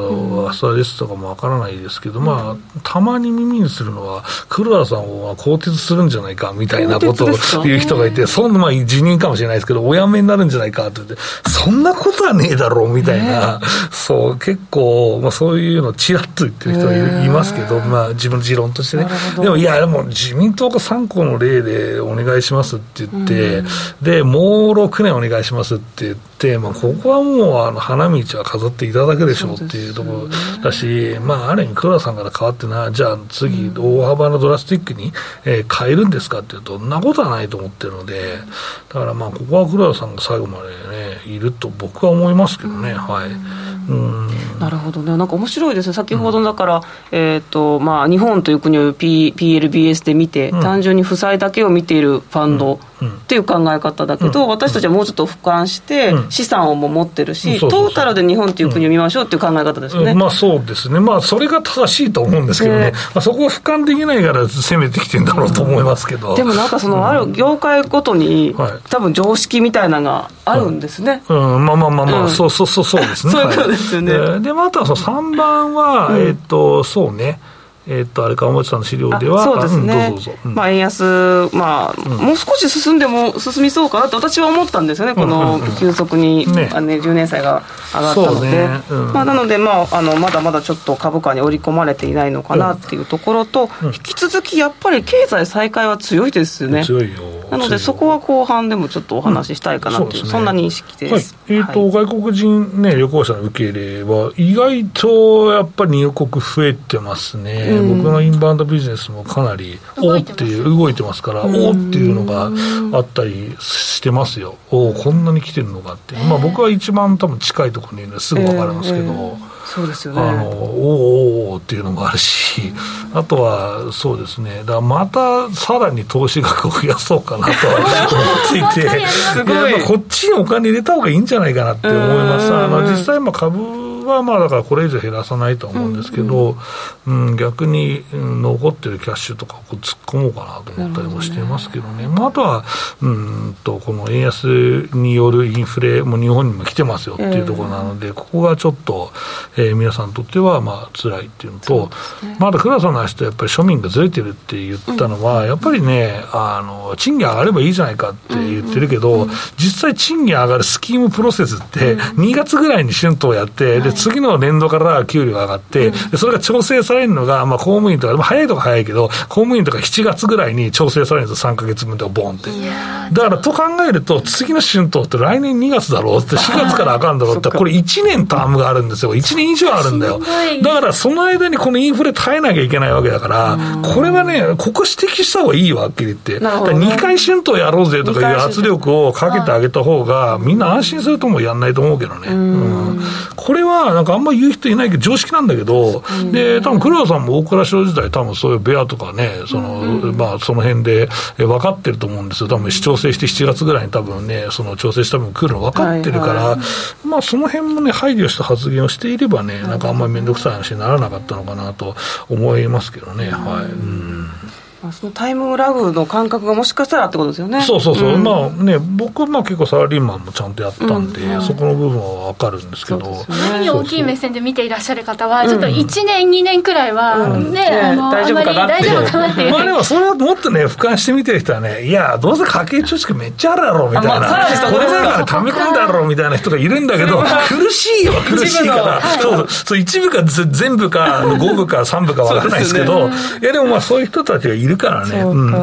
アスタリストかもわからないですけど、うん、まあ、たまに耳にするのは、黒田さんは更迭するんじゃないかみたいなことを言う人がいて、そんな、まあ、辞任かもしれないですけど、お辞めになるんじゃないかって言って、そんなことはねえだろうみたいな、そう、結構、まあ、そういうのちらっと言ってる人はいますけど、まあ、自分の持論としてね。でも、いや、でも自民党が3個の例でお願いしますって言って、うん、で、もう6年お願いしますって言って、まあ、ここはもうあの花道は飾っていただくでしょうっていうところだし、まあ、ある意味、黒田さんから変わってな、じゃあ次、大幅なドラスティックに、えー、変えるんですかっていうと、そんなことはないと思ってるので、だからまあ、ここは黒田さんが最後までね、いると僕は思いますけどね、はい。なるほどね、なんか面白いですね、先ほどだから、うん、えーとまあ、日本という国を、P、PLBS で見て、うん、単純に負債だけを見ているファンドっていう考え方だけど、うん、私たちはもうちょっと俯瞰して、資産をも持ってるし、トータルで日本という国を見ましょうっていう考え方ですね、まあ、そうですね、まあ、それが正しいと思うんですけどね、まあ、そこは俯瞰できないから攻めてきてるんだろうと思いますけど、でもなんか、そのある業界ごとに、はい、多分常識みたいなのがあるんですね。うん。まあまあまあまあ、そうそうそうそうですね。そういうことですよね。はい、で、またその3番は、えっ、と、そうね。えっと、あれか、おもちさんの資料では、そうですね、まあ、円安、まあ、もう少し進んでも進みそうかなと私は思ったんですよね、この急速に、ね。あね、10年債が上がったので、まあ、なので、まああの、まだまだちょっと株価に織り込まれていないのかなっていうところと、引き続きやっぱり経済再開は強いですよね。強いよなので、そこは後半でもちょっとお話ししたいかなという、うんそね、そんな認識です。はい、えーと、はい、外国人、ね、旅行者の受け入れは、意外とやっぱり入国増えてますね、うん、僕のインバウンドビジネスもかなり、おっていう、動いてますから、おっていうのがあったりしてますよ、おこんなに来てるのかって、まあ、僕は一番多分近いところにいるのですぐ分かりますけど。えーえーそうですよね。あのおおおっていうのもあるし、あとはそうですね、だまたさらに投資額を増やそうかなとは思っていて、い。こっちにお金入れた方がいいんじゃないかなって思います。あの実際、株はまあだからこれ以上減らさないと思うんですけど、うん、うん、逆に、残ってるキャッシュとかを突っ込もうかなと思ったりもしていますけどね、どねまあ、あとはうんとこの円安によるインフレも日本にも来てますよっていうところなので、えー、ここがちょっと、えー、皆さんにとってはまあ辛いっていうのと、ね、まだ倉さんの話とやっぱり庶民がずれてるって言ったのは、うん、やっぱりねあの、賃金上がればいいじゃないかって言ってるけど、うんうん、実際賃金上がるスキームプロセスって、2月ぐらいに春闘やって、で次の年度から給料が上がって、うん、それが調整されるのが、まあ、公務員とか、まあ、早いとか早いけど、公務員とか7月ぐらいに調整されるんですよ、3か月分でボンって。だからと考えると、次の春闘って来年2月だろうって、4月からあかんだろうって、これ1年タームがあるんですよ、1年以上あるんだよ。だからその間にこのインフレ耐えなきゃいけないわけだから、これはね、ここ指摘した方がいいわ、はっきり言って。ね、2回春闘やろうぜとかいう圧力をかけてあげた方が、みんな安心するともやんないと思うけどね。うん、これはは、なんかあんまり言う人いないけど、常識なんだけど、で、多分黒田さんも大蔵省時代、多分そういうベアとかね、その、まあ、その辺で分かってると思うんですよ。多分、市調整して7月ぐらいに多分ね、その調整した分来るの分かってるから、まあ、その辺もね、配慮した発言をしていればね、なんかあんまり面倒くさい話にならなかったのかなと思いますけどね。はい。うんそのタイムラグの感覚がもしかしたらってことですよね。そうそうそう、うん、まあね、僕はまあ結構サラリーマンもちゃんとやったんで、うん、そこの部分は分かるんですけど、ね、大きい目線で見ていらっしゃる方は、ちょっと1年、2年くらいはね、あの大丈夫かな大丈夫かなっていう。まあでも、それはもっとね、俯瞰して見てる人はね、いや、どうせ家計貯蓄めっちゃあるやろみたいな、まあ、これだから溜め込んだやろみたいな人がいるんだけど、苦しいよ、苦しいから、そうそう。一部か全部か、五部か三部か分からないですけど、いやでもまあそういう人たちがいるからね。うん。だ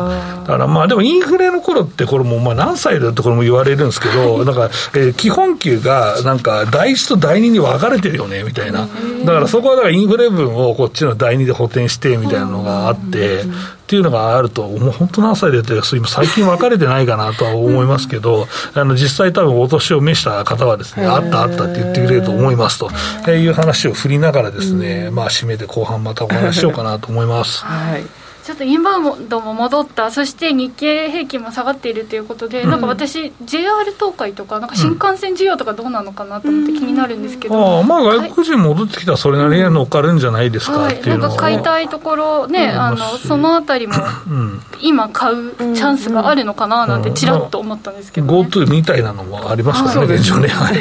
からまあでもインフレの頃ってこれもまあ何歳だってこれも言われるんですけど、なんか、えー、基本給がなんか第一と第二に分かれてるよねみたいな。だからそこはだからインフレ分をこっちの第二で補填してみたいなのがあって、っていうのがあると、もう。本当何歳でって、今、最近分かれてないかなとは思いますけど、あの実際、多分お年を召した方はですね、あったあったって言ってくれると思いますという話を振りながらですね、まあ、締めて後半またお話しようかなと思います。はいちょっとインバウンドも戻った。そして日経平均も下がっているということで、うん、なんか私 JR 東海とかなんか新幹線需要とかどうなのかなと思って気になるんですけど、うん、あまあ外国人戻ってきたらそれなりに乗っかるんじゃないですか、は。い、なんか買いたいところね、あのそのあたりも 今買うチャンスがあるのかななんてちらっと思ったんですけど、ね、GoTo みたいなのもありますからね、現状ね。はい、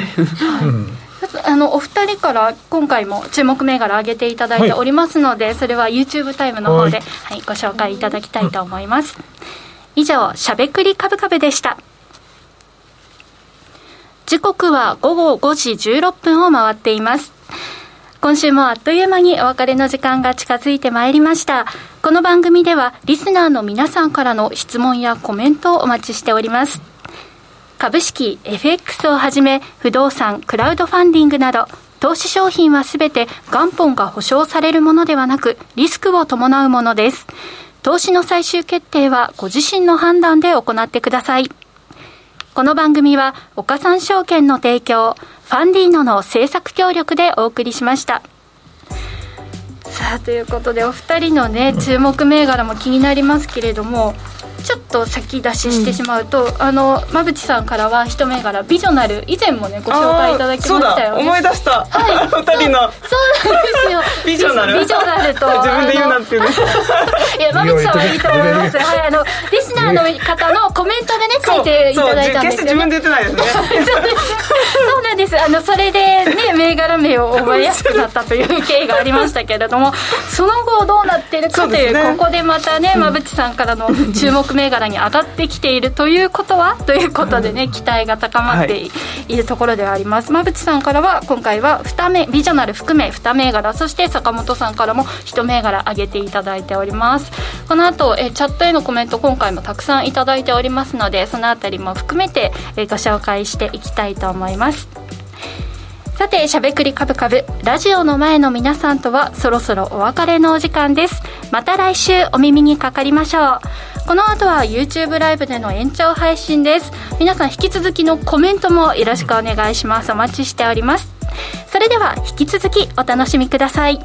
うんあのお二人から今回も注目銘柄上げていただいておりますので、はい、それは YouTube タイムの方で、はい、はい、ご紹介いただきたいと思います、以上しゃべくりカブカブでした。時刻は午後5時16分を回っています。今週もあっという間にお別れの時間が近づいてまいりました。この番組ではリスナーの皆さんからの質問やコメントをお待ちしております株式、FX をはじめ、不動産、クラウドファンディングなど、投資商品はすべて元本が保証されるものではなく、リスクを伴うものです。投資の最終決定はご自身の判断で行ってください。この番組は、岡三証券の提供、ファンディーノの制作協力でお送りしました。さあということでお二人のね注目銘柄も気になりますけれどもちょっと先出ししてしまうと、うん、あの馬淵さんからは一銘柄ビジョナル以前もねご紹介いただきましたよ、ね、思い出した、はい、二人の。そうなんですよ。ビジョナルビジョナルと 自分で言うなんていうね いや馬淵さんはいいと思います。はいあのリスナーの方のコメントでね書いていただいたんですよ、ね、決して自分で言ってないですね。そうなんです。あのそれでね銘柄名を覚えやすくなったという経緯がありましたけれどもその後どうなってるかという、ね、ここでまたね馬淵さんからの注目銘柄に上がってきているということは？ということでね期待が高まってい。るところではあります。馬淵さんからは今回は2銘ビジョナル含め2銘柄そして坂本さんからも1銘柄上げていただいております。この後えチャットへのコメント今回もたくさんいただいておりますのでそのあたりも含めてえご紹介していきたいと思います。さて、しゃべくりカブカブ、ラジオの前の皆さんとはそろそろお別れのお時間です。また来週お耳にかかりましょう。この後は YouTube ライブでの延長配信です。皆さん引き続きのコメントもよろしくお願いします。お待ちしております。それでは引き続きお楽しみください。